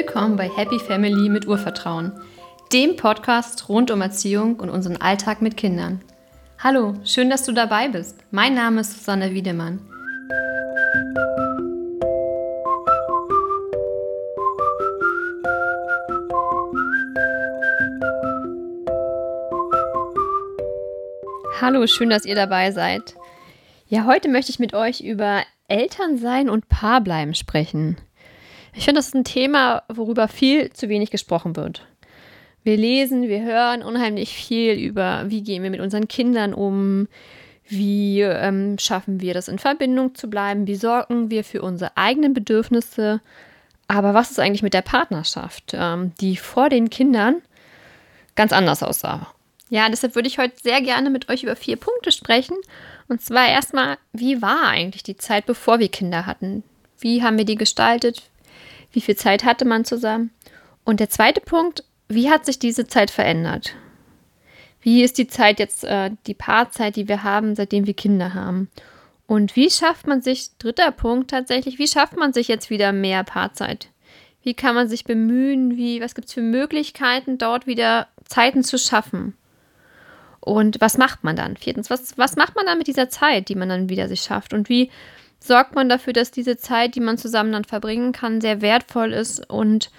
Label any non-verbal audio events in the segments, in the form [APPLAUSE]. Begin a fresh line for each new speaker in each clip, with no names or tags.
Willkommen bei Happy Family mit Urvertrauen, dem Podcast rund um Erziehung und unseren Alltag mit Kindern. Hallo, schön, dass du dabei bist. Mein Name ist Susanne Wiedemann. Hallo, schön, dass ihr dabei seid. Ja, heute möchte ich mit euch über Elternsein und Paarbleiben sprechen. Ich finde, das ist ein Thema, worüber viel zu wenig gesprochen wird. Wir lesen, wir hören unheimlich viel über, wie gehen wir mit unseren Kindern um, wie ähm, schaffen wir das in Verbindung zu bleiben, wie sorgen wir für unsere eigenen Bedürfnisse. Aber was ist eigentlich mit der Partnerschaft, ähm, die vor den Kindern ganz anders aussah? Ja, deshalb würde ich heute sehr gerne mit euch über vier Punkte sprechen. Und zwar erstmal, wie war eigentlich die Zeit, bevor wir Kinder hatten? Wie haben wir die gestaltet? Wie viel Zeit hatte man zusammen? Und der zweite Punkt, wie hat sich diese Zeit verändert? Wie ist die Zeit jetzt, äh, die Paarzeit, die wir haben, seitdem wir Kinder haben? Und wie schafft man sich, dritter Punkt tatsächlich, wie schafft man sich jetzt wieder mehr Paarzeit? Wie kann man sich bemühen? Wie, was gibt es für Möglichkeiten, dort wieder Zeiten zu schaffen? Und was macht man dann? Viertens, was, was macht man dann mit dieser Zeit, die man dann wieder sich schafft? Und wie sorgt man dafür, dass diese Zeit, die man zusammen dann verbringen kann, sehr wertvoll ist und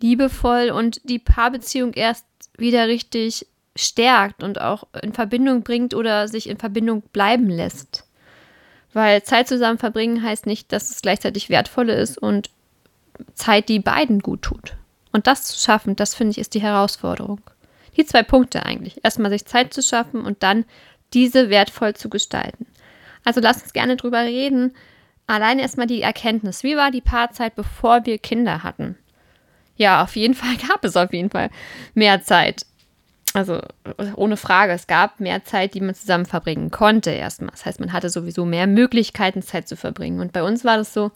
liebevoll und die Paarbeziehung erst wieder richtig stärkt und auch in Verbindung bringt oder sich in Verbindung bleiben lässt. Weil Zeit zusammen verbringen heißt nicht, dass es gleichzeitig wertvolle ist und Zeit, die beiden gut tut. Und das zu schaffen, das finde ich, ist die Herausforderung. Die zwei Punkte eigentlich. Erstmal sich Zeit zu schaffen und dann diese wertvoll zu gestalten. Also lasst uns gerne drüber reden. Allein erstmal die Erkenntnis. Wie war die Paarzeit, bevor wir Kinder hatten? Ja, auf jeden [LAUGHS] Fall gab es auf jeden Fall mehr Zeit. Also ohne Frage, es gab mehr Zeit, die man zusammen verbringen konnte erstmal. Das heißt, man hatte sowieso mehr Möglichkeiten, Zeit zu verbringen. Und bei uns war das so,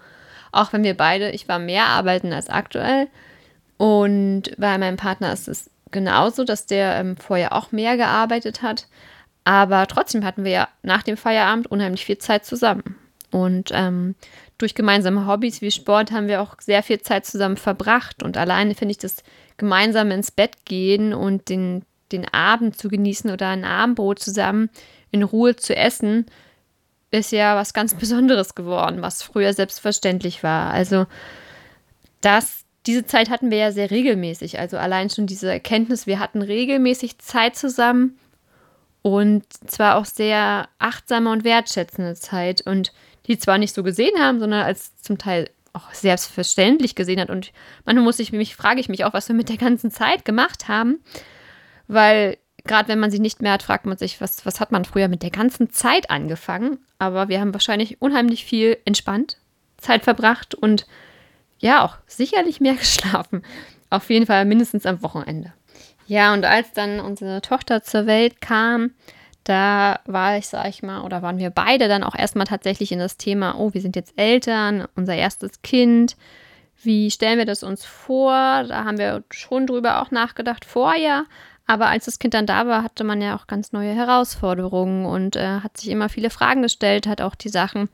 auch wenn wir beide, ich war mehr arbeiten als aktuell. Und bei meinem Partner ist es genauso, dass der ähm, vorher auch mehr gearbeitet hat. Aber trotzdem hatten wir ja nach dem Feierabend unheimlich viel Zeit zusammen. Und ähm, durch gemeinsame Hobbys wie Sport haben wir auch sehr viel Zeit zusammen verbracht. Und alleine finde ich das gemeinsame ins Bett gehen und den, den Abend zu genießen oder ein Abendbrot zusammen in Ruhe zu essen, ist ja was ganz Besonderes geworden, was früher selbstverständlich war. Also das, diese Zeit hatten wir ja sehr regelmäßig. Also allein schon diese Erkenntnis, wir hatten regelmäßig Zeit zusammen und zwar auch sehr achtsame und wertschätzende Zeit und die zwar nicht so gesehen haben, sondern als zum Teil auch selbstverständlich gesehen hat. Und manchmal muss ich mich, frage ich mich auch, was wir mit der ganzen Zeit gemacht haben, weil gerade wenn man sie nicht mehr hat, fragt man sich, was, was hat man früher mit der ganzen Zeit angefangen? Aber wir haben wahrscheinlich unheimlich viel entspannt, Zeit verbracht und ja, auch sicherlich mehr [LAUGHS] geschlafen. Auf jeden Fall mindestens am Wochenende. Ja, und als dann unsere Tochter zur Welt kam, da war ich, sag ich mal, oder waren wir beide dann auch erstmal tatsächlich in das Thema, oh, wir sind jetzt Eltern, unser erstes Kind. Wie stellen wir das uns vor? Da haben wir schon drüber auch nachgedacht vorher. Aber als das Kind dann da war, hatte man ja auch ganz neue Herausforderungen und äh, hat sich immer viele Fragen gestellt, hat auch die Sachen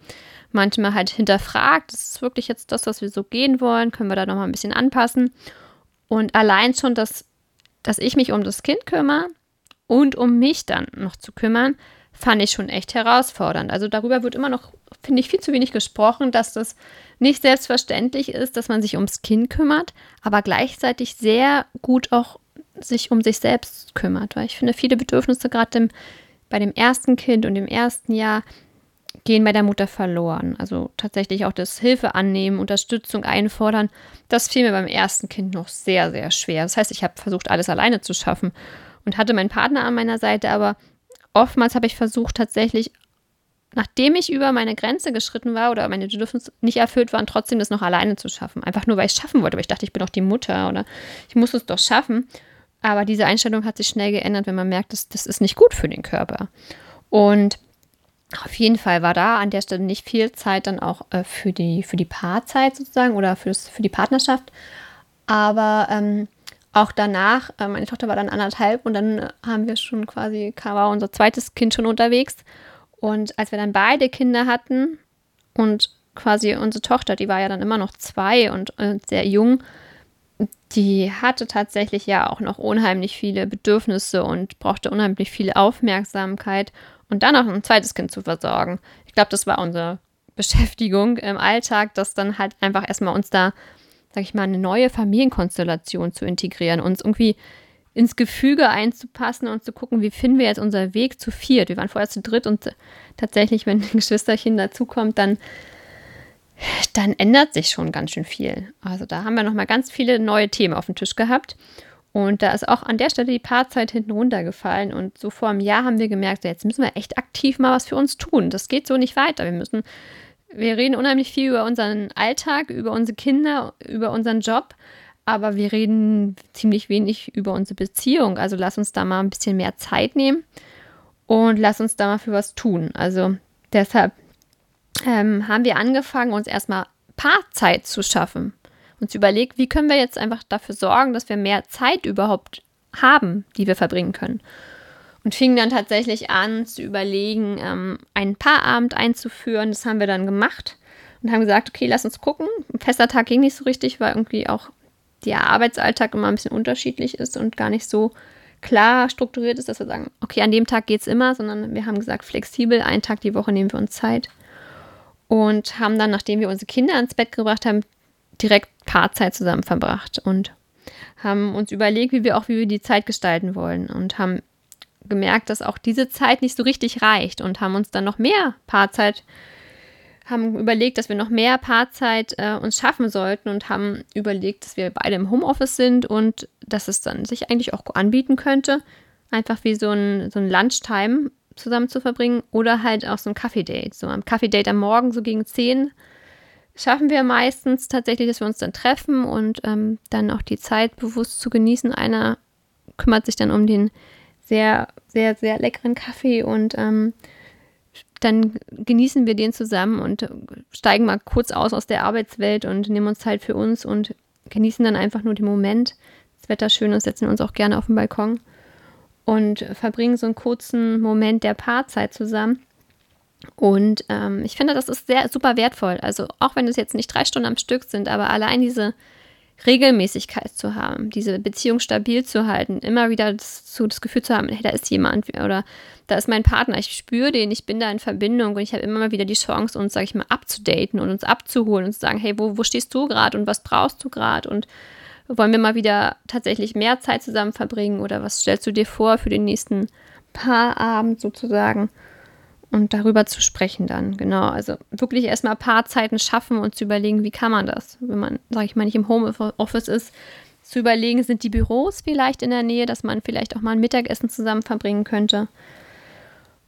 manchmal halt hinterfragt. Ist es wirklich jetzt das, was wir so gehen wollen? Können wir da nochmal ein bisschen anpassen? Und allein schon das dass ich mich um das Kind kümmere und um mich dann noch zu kümmern, fand ich schon echt herausfordernd. Also darüber wird immer noch, finde ich, viel zu wenig gesprochen, dass das nicht selbstverständlich ist, dass man sich ums Kind kümmert, aber gleichzeitig sehr gut auch sich um sich selbst kümmert. Weil ich finde, viele Bedürfnisse gerade bei dem ersten Kind und dem ersten Jahr gehen bei der Mutter verloren. Also tatsächlich auch das Hilfe annehmen, Unterstützung einfordern, das fiel mir beim ersten Kind noch sehr, sehr schwer. Das heißt, ich habe versucht, alles alleine zu schaffen und hatte meinen Partner an meiner Seite, aber oftmals habe ich versucht, tatsächlich, nachdem ich über meine Grenze geschritten war oder meine Bedürfnisse nicht erfüllt waren, trotzdem das noch alleine zu schaffen. Einfach nur, weil ich es schaffen wollte, weil ich dachte, ich bin doch die Mutter oder ich muss es doch schaffen. Aber diese Einstellung hat sich schnell geändert, wenn man merkt, dass das ist nicht gut für den Körper. Und auf jeden Fall war da an der Stelle nicht viel Zeit dann auch äh, für, die, für die Paarzeit sozusagen oder für, das, für die Partnerschaft. Aber ähm, auch danach, äh, meine Tochter war dann anderthalb und dann haben wir schon quasi, war unser zweites Kind schon unterwegs. Und als wir dann beide Kinder hatten und quasi unsere Tochter, die war ja dann immer noch zwei und äh, sehr jung, die hatte tatsächlich ja auch noch unheimlich viele Bedürfnisse und brauchte unheimlich viel Aufmerksamkeit und dann noch ein zweites Kind zu versorgen. Ich glaube, das war unsere Beschäftigung im Alltag, dass dann halt einfach erstmal uns da, sag ich mal, eine neue Familienkonstellation zu integrieren, uns irgendwie ins Gefüge einzupassen und zu gucken, wie finden wir jetzt unseren Weg zu viert. Wir waren vorher zu dritt und tatsächlich, wenn [LAUGHS] ein Geschwisterchen dazukommt, dann, dann ändert sich schon ganz schön viel. Also da haben wir nochmal ganz viele neue Themen auf dem Tisch gehabt. Und da ist auch an der Stelle die Paarzeit hinten runtergefallen. Und so vor einem Jahr haben wir gemerkt, jetzt müssen wir echt aktiv mal was für uns tun. Das geht so nicht weiter. Wir müssen, wir reden unheimlich viel über unseren Alltag, über unsere Kinder, über unseren Job aber wir reden ziemlich wenig über unsere Beziehung. Also lass uns da mal ein bisschen mehr Zeit nehmen und lass uns da mal für was tun. Also deshalb ähm, haben wir angefangen, uns erstmal Paarzeit zu schaffen. Uns überlegt, wie können wir jetzt einfach dafür sorgen, dass wir mehr Zeit überhaupt haben, die wir verbringen können. Und fingen dann tatsächlich an zu überlegen, ähm, einen Paarabend einzuführen. Das haben wir dann gemacht und haben gesagt, okay, lass uns gucken. Ein fester Tag ging nicht so richtig, weil irgendwie auch der Arbeitsalltag immer ein bisschen unterschiedlich ist und gar nicht so klar strukturiert ist, dass wir sagen, okay, an dem Tag geht es immer, sondern wir haben gesagt, flexibel, einen Tag die Woche nehmen wir uns Zeit. Und haben dann, nachdem wir unsere Kinder ins Bett gebracht haben, direkt Paarzeit zusammen verbracht und haben uns überlegt, wie wir auch, wie wir die Zeit gestalten wollen und haben gemerkt, dass auch diese Zeit nicht so richtig reicht und haben uns dann noch mehr Paarzeit haben überlegt, dass wir noch mehr Paarzeit äh, uns schaffen sollten und haben überlegt, dass wir beide im Homeoffice sind und dass es dann sich eigentlich auch anbieten könnte, einfach wie so ein, so ein Lunchtime zusammen zu verbringen oder halt auch so ein Kaffee-Date. So am Kaffee-Date am Morgen, so gegen 10, schaffen wir meistens tatsächlich, dass wir uns dann treffen und ähm, dann auch die Zeit bewusst zu genießen. Einer kümmert sich dann um den sehr, sehr, sehr leckeren Kaffee und ähm, dann genießen wir den zusammen und steigen mal kurz aus aus der Arbeitswelt und nehmen uns Zeit für uns und genießen dann einfach nur den Moment. Das Wetter schön ist, setzen uns auch gerne auf den Balkon und verbringen so einen kurzen Moment der Paarzeit zusammen. Und ähm, ich finde, das ist sehr super wertvoll. Also auch wenn es jetzt nicht drei Stunden am Stück sind, aber allein diese Regelmäßigkeit zu haben, diese Beziehung stabil zu halten, immer wieder das, so das Gefühl zu haben, hey, da ist jemand oder da ist mein Partner, ich spüre den, ich bin da in Verbindung und ich habe immer mal wieder die Chance, uns, sage ich mal, abzudaten und uns abzuholen und zu sagen, hey, wo, wo stehst du gerade und was brauchst du gerade und wollen wir mal wieder tatsächlich mehr Zeit zusammen verbringen oder was stellst du dir vor für den nächsten Paarabend sozusagen? Und darüber zu sprechen dann, genau. Also wirklich erstmal Paarzeiten schaffen und zu überlegen, wie kann man das, wenn man, sage ich mal, nicht im Homeoffice ist, zu überlegen, sind die Büros vielleicht in der Nähe, dass man vielleicht auch mal ein Mittagessen zusammen verbringen könnte.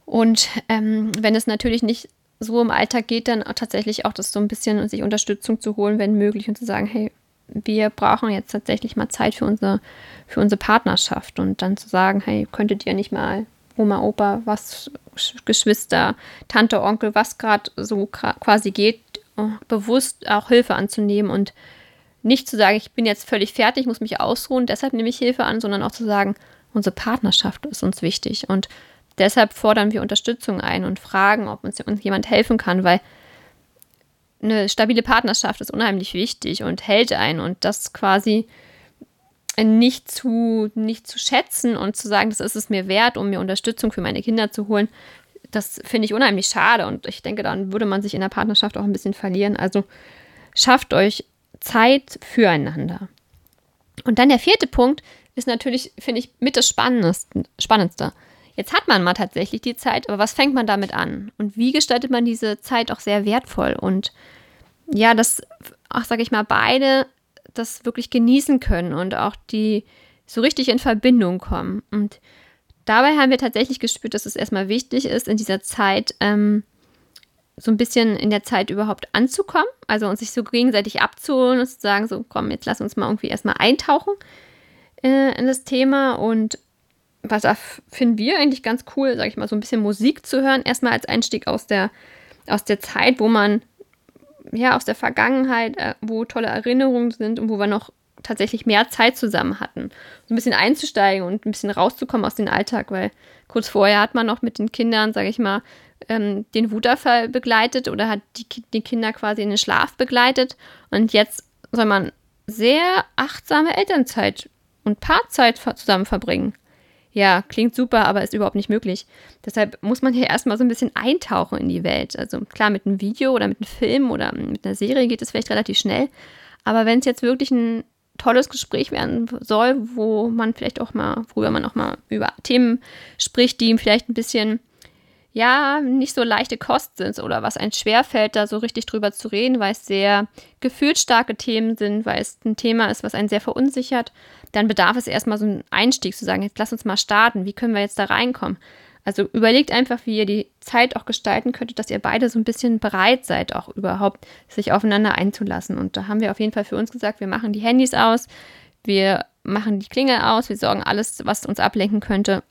Und ähm, wenn es natürlich nicht so im Alltag geht, dann auch tatsächlich auch das so ein bisschen sich Unterstützung zu holen, wenn möglich, und zu sagen, hey, wir brauchen jetzt tatsächlich mal Zeit für unsere, für unsere Partnerschaft und dann zu sagen, hey, könntet ihr nicht mal Oma, Opa, was Geschwister, Tante, Onkel, was gerade so quasi geht, äh, bewusst auch Hilfe anzunehmen und nicht zu sagen, ich bin jetzt völlig fertig, muss mich ausruhen, deshalb nehme ich Hilfe an, sondern auch zu sagen, unsere Partnerschaft ist uns wichtig und deshalb fordern wir Unterstützung ein und fragen, ob uns, uns jemand helfen kann, weil eine stabile Partnerschaft ist unheimlich wichtig und hält ein und das quasi nicht zu, nicht zu schätzen und zu sagen, das ist es mir wert, um mir Unterstützung für meine Kinder zu holen, das finde ich unheimlich schade und ich denke, dann würde man sich in der Partnerschaft auch ein bisschen verlieren. Also schafft euch Zeit füreinander. Und dann der vierte Punkt ist natürlich, finde ich, mit das Spannendste. Jetzt hat man mal tatsächlich die Zeit, aber was fängt man damit an? Und wie gestaltet man diese Zeit auch sehr wertvoll? Und ja, dass, auch sage ich mal, beide das wirklich genießen können und auch die so richtig in Verbindung kommen. Und dabei haben wir tatsächlich gespürt, dass es erstmal wichtig ist, in dieser Zeit ähm, so ein bisschen in der Zeit überhaupt anzukommen, also uns sich so gegenseitig abzuholen und zu sagen, so komm, jetzt lass uns mal irgendwie erstmal eintauchen äh, in das Thema und was finden wir eigentlich ganz cool, sage ich mal, so ein bisschen Musik zu hören, erstmal als Einstieg aus der, aus der Zeit, wo man ja, aus der Vergangenheit, äh, wo tolle Erinnerungen sind und wo wir noch tatsächlich mehr Zeit zusammen hatten. So ein bisschen einzusteigen und ein bisschen rauszukommen aus dem Alltag, weil kurz vorher hat man noch mit den Kindern, sage ich mal, ähm, den Wutafall begleitet oder hat die, die Kinder quasi in den Schlaf begleitet. Und jetzt soll man sehr achtsame Elternzeit und Paarzeit zusammen verbringen. Ja, klingt super, aber ist überhaupt nicht möglich. Deshalb muss man hier erstmal so ein bisschen eintauchen in die Welt. Also klar, mit einem Video oder mit einem Film oder mit einer Serie geht es vielleicht relativ schnell. Aber wenn es jetzt wirklich ein tolles Gespräch werden soll, wo man vielleicht auch mal, worüber man auch mal über Themen spricht, die ihm vielleicht ein bisschen ja, nicht so leichte Kost sind oder was einem schwerfällt, da so richtig drüber zu reden, weil es sehr gefühlsstarke Themen sind, weil es ein Thema ist, was einen sehr verunsichert, dann bedarf es erstmal so einen Einstieg zu sagen, jetzt lass uns mal starten, wie können wir jetzt da reinkommen? Also überlegt einfach, wie ihr die Zeit auch gestalten könntet, dass ihr beide so ein bisschen bereit seid, auch überhaupt sich aufeinander einzulassen. Und da haben wir auf jeden Fall für uns gesagt, wir machen die Handys aus, wir machen die Klingel aus, wir sorgen alles, was uns ablenken könnte,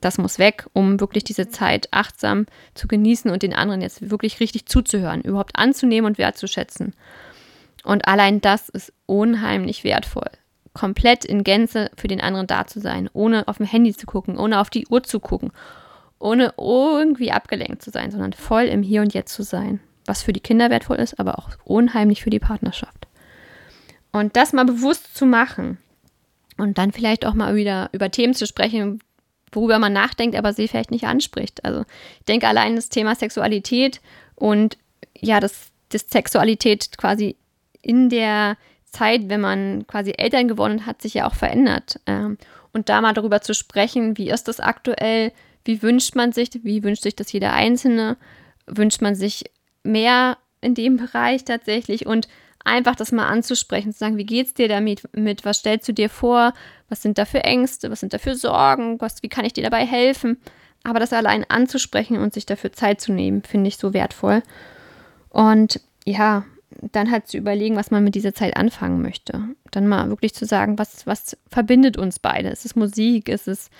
das muss weg, um wirklich diese Zeit achtsam zu genießen und den anderen jetzt wirklich richtig zuzuhören, überhaupt anzunehmen und wertzuschätzen. Und allein das ist unheimlich wertvoll. Komplett in Gänze für den anderen da zu sein, ohne auf dem Handy zu gucken, ohne auf die Uhr zu gucken, ohne irgendwie abgelenkt zu sein, sondern voll im Hier und Jetzt zu sein. Was für die Kinder wertvoll ist, aber auch unheimlich für die Partnerschaft. Und das mal bewusst zu machen und dann vielleicht auch mal wieder über Themen zu sprechen, worüber man nachdenkt, aber sie vielleicht nicht anspricht. Also ich denke allein das Thema Sexualität und ja, das, das Sexualität quasi in der Zeit, wenn man quasi Eltern geworden hat, sich ja auch verändert. Ähm, und da mal darüber zu sprechen, wie ist das aktuell, wie wünscht man sich, wie wünscht sich das jeder Einzelne, wünscht man sich mehr in dem Bereich tatsächlich und einfach das mal anzusprechen, zu sagen, wie geht's dir damit, mit, was stellst du dir vor, was sind da für Ängste, was sind da für Sorgen, was, wie kann ich dir dabei helfen? Aber das allein anzusprechen und sich dafür Zeit zu nehmen, finde ich so wertvoll. Und ja, dann halt zu überlegen, was man mit dieser Zeit anfangen möchte. Dann mal wirklich zu sagen, was, was verbindet uns beide? Ist es Musik? Ist es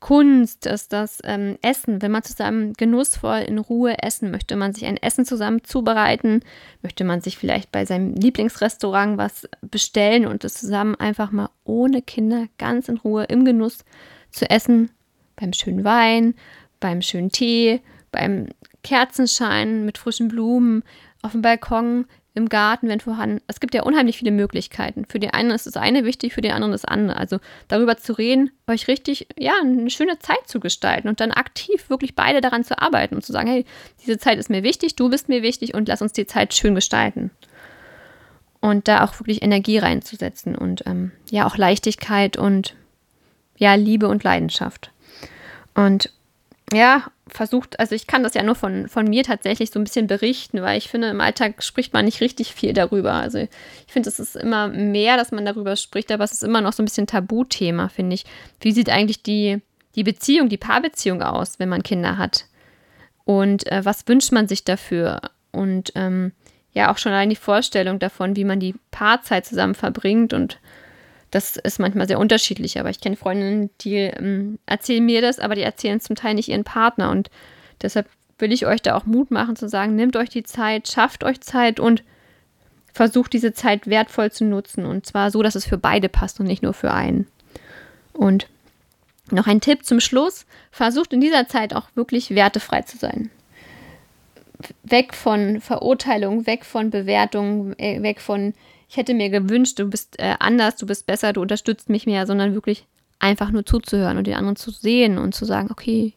Kunst, ist das ähm, Essen, wenn man zusammen genussvoll in Ruhe essen möchte, man sich ein Essen zusammen zubereiten, möchte man sich vielleicht bei seinem Lieblingsrestaurant was bestellen und es zusammen einfach mal ohne Kinder ganz in Ruhe im Genuss zu essen, beim schönen Wein, beim schönen Tee, beim Kerzenschein mit frischen Blumen, auf dem Balkon, im Garten, wenn vorhanden. Es gibt ja unheimlich viele Möglichkeiten. Für den einen ist das eine wichtig, für den anderen das andere. Also darüber zu reden, euch richtig, ja, eine schöne Zeit zu gestalten und dann aktiv wirklich beide daran zu arbeiten und zu sagen, hey, diese Zeit ist mir wichtig, du bist mir wichtig und lass uns die Zeit schön gestalten. Und da auch wirklich Energie reinzusetzen und ähm, ja, auch Leichtigkeit und ja, Liebe und Leidenschaft. Und ja, versucht, also ich kann das ja nur von, von mir tatsächlich so ein bisschen berichten, weil ich finde, im Alltag spricht man nicht richtig viel darüber. Also ich finde, es ist immer mehr, dass man darüber spricht, aber es ist immer noch so ein bisschen Tabuthema, finde ich. Wie sieht eigentlich die, die Beziehung, die Paarbeziehung aus, wenn man Kinder hat? Und äh, was wünscht man sich dafür? Und ähm, ja, auch schon allein die Vorstellung davon, wie man die Paarzeit zusammen verbringt und das ist manchmal sehr unterschiedlich, aber ich kenne Freundinnen, die ähm, erzählen mir das, aber die erzählen zum Teil nicht ihren Partner. Und deshalb will ich euch da auch Mut machen zu sagen, nehmt euch die Zeit, schafft euch Zeit und versucht diese Zeit wertvoll zu nutzen. Und zwar so, dass es für beide passt und nicht nur für einen. Und noch ein Tipp zum Schluss, versucht in dieser Zeit auch wirklich wertefrei zu sein. Weg von Verurteilung, weg von Bewertung, äh, weg von ich hätte mir gewünscht, du bist äh, anders, du bist besser, du unterstützt mich mehr, sondern wirklich einfach nur zuzuhören und den anderen zu sehen und zu sagen, okay,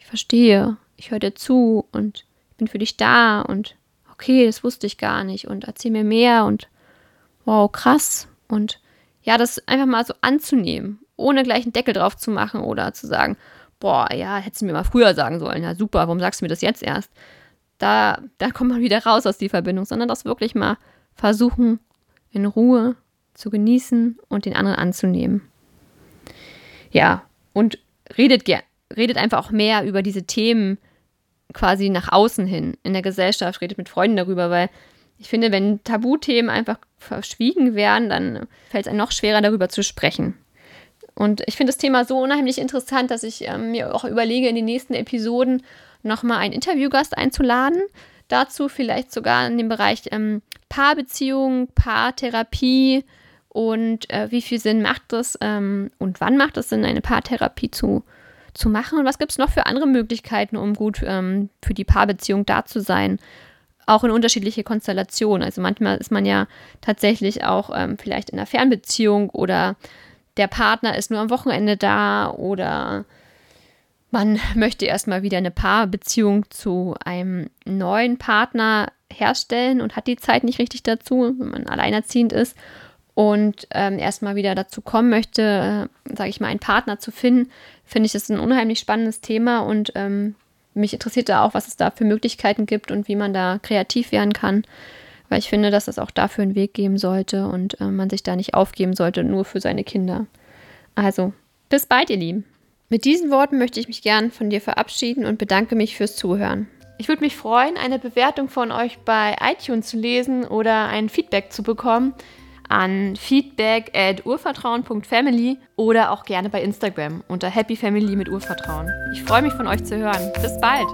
ich verstehe, ich höre dir zu und ich bin für dich da und okay, das wusste ich gar nicht und erzähl mir mehr und wow, krass. Und ja, das einfach mal so anzunehmen, ohne gleich einen Deckel drauf zu machen oder zu sagen, boah, ja, hättest du mir mal früher sagen sollen, ja super, warum sagst du mir das jetzt erst? Da, da kommt man wieder raus aus die Verbindung, sondern das wirklich mal versuchen, in Ruhe zu genießen und den anderen anzunehmen. Ja, und redet, redet einfach auch mehr über diese Themen quasi nach außen hin in der Gesellschaft, redet mit Freunden darüber, weil ich finde, wenn Tabuthemen einfach verschwiegen werden, dann fällt es einem noch schwerer, darüber zu sprechen. Und ich finde das Thema so unheimlich interessant, dass ich ähm, mir auch überlege, in den nächsten Episoden nochmal einen Interviewgast einzuladen. Dazu vielleicht sogar in dem Bereich ähm, Paarbeziehung, Paartherapie und äh, wie viel Sinn macht es ähm, und wann macht es Sinn, eine Paartherapie zu, zu machen und was gibt es noch für andere Möglichkeiten, um gut ähm, für die Paarbeziehung da zu sein. auch in unterschiedliche Konstellationen. Also manchmal ist man ja tatsächlich auch ähm, vielleicht in einer Fernbeziehung oder der Partner ist nur am Wochenende da oder man möchte erstmal wieder eine Paarbeziehung zu einem neuen Partner herstellen und hat die Zeit nicht richtig dazu, wenn man alleinerziehend ist und ähm, erstmal wieder dazu kommen möchte, äh, sage ich mal, einen Partner zu finden, finde ich das ein unheimlich spannendes Thema und ähm, mich interessiert da auch, was es da für Möglichkeiten gibt und wie man da kreativ werden kann, weil ich finde, dass es auch dafür einen Weg geben sollte und äh, man sich da nicht aufgeben sollte, nur für seine Kinder. Also, bis bald, ihr Lieben. Mit diesen Worten möchte ich mich gern von dir verabschieden und bedanke mich fürs Zuhören. Ich würde mich freuen, eine Bewertung von euch bei iTunes zu lesen oder ein Feedback zu bekommen an feedback at urvertrauen.family oder auch gerne bei Instagram unter happyfamily mit Urvertrauen. Ich freue mich von euch zu hören. Bis bald!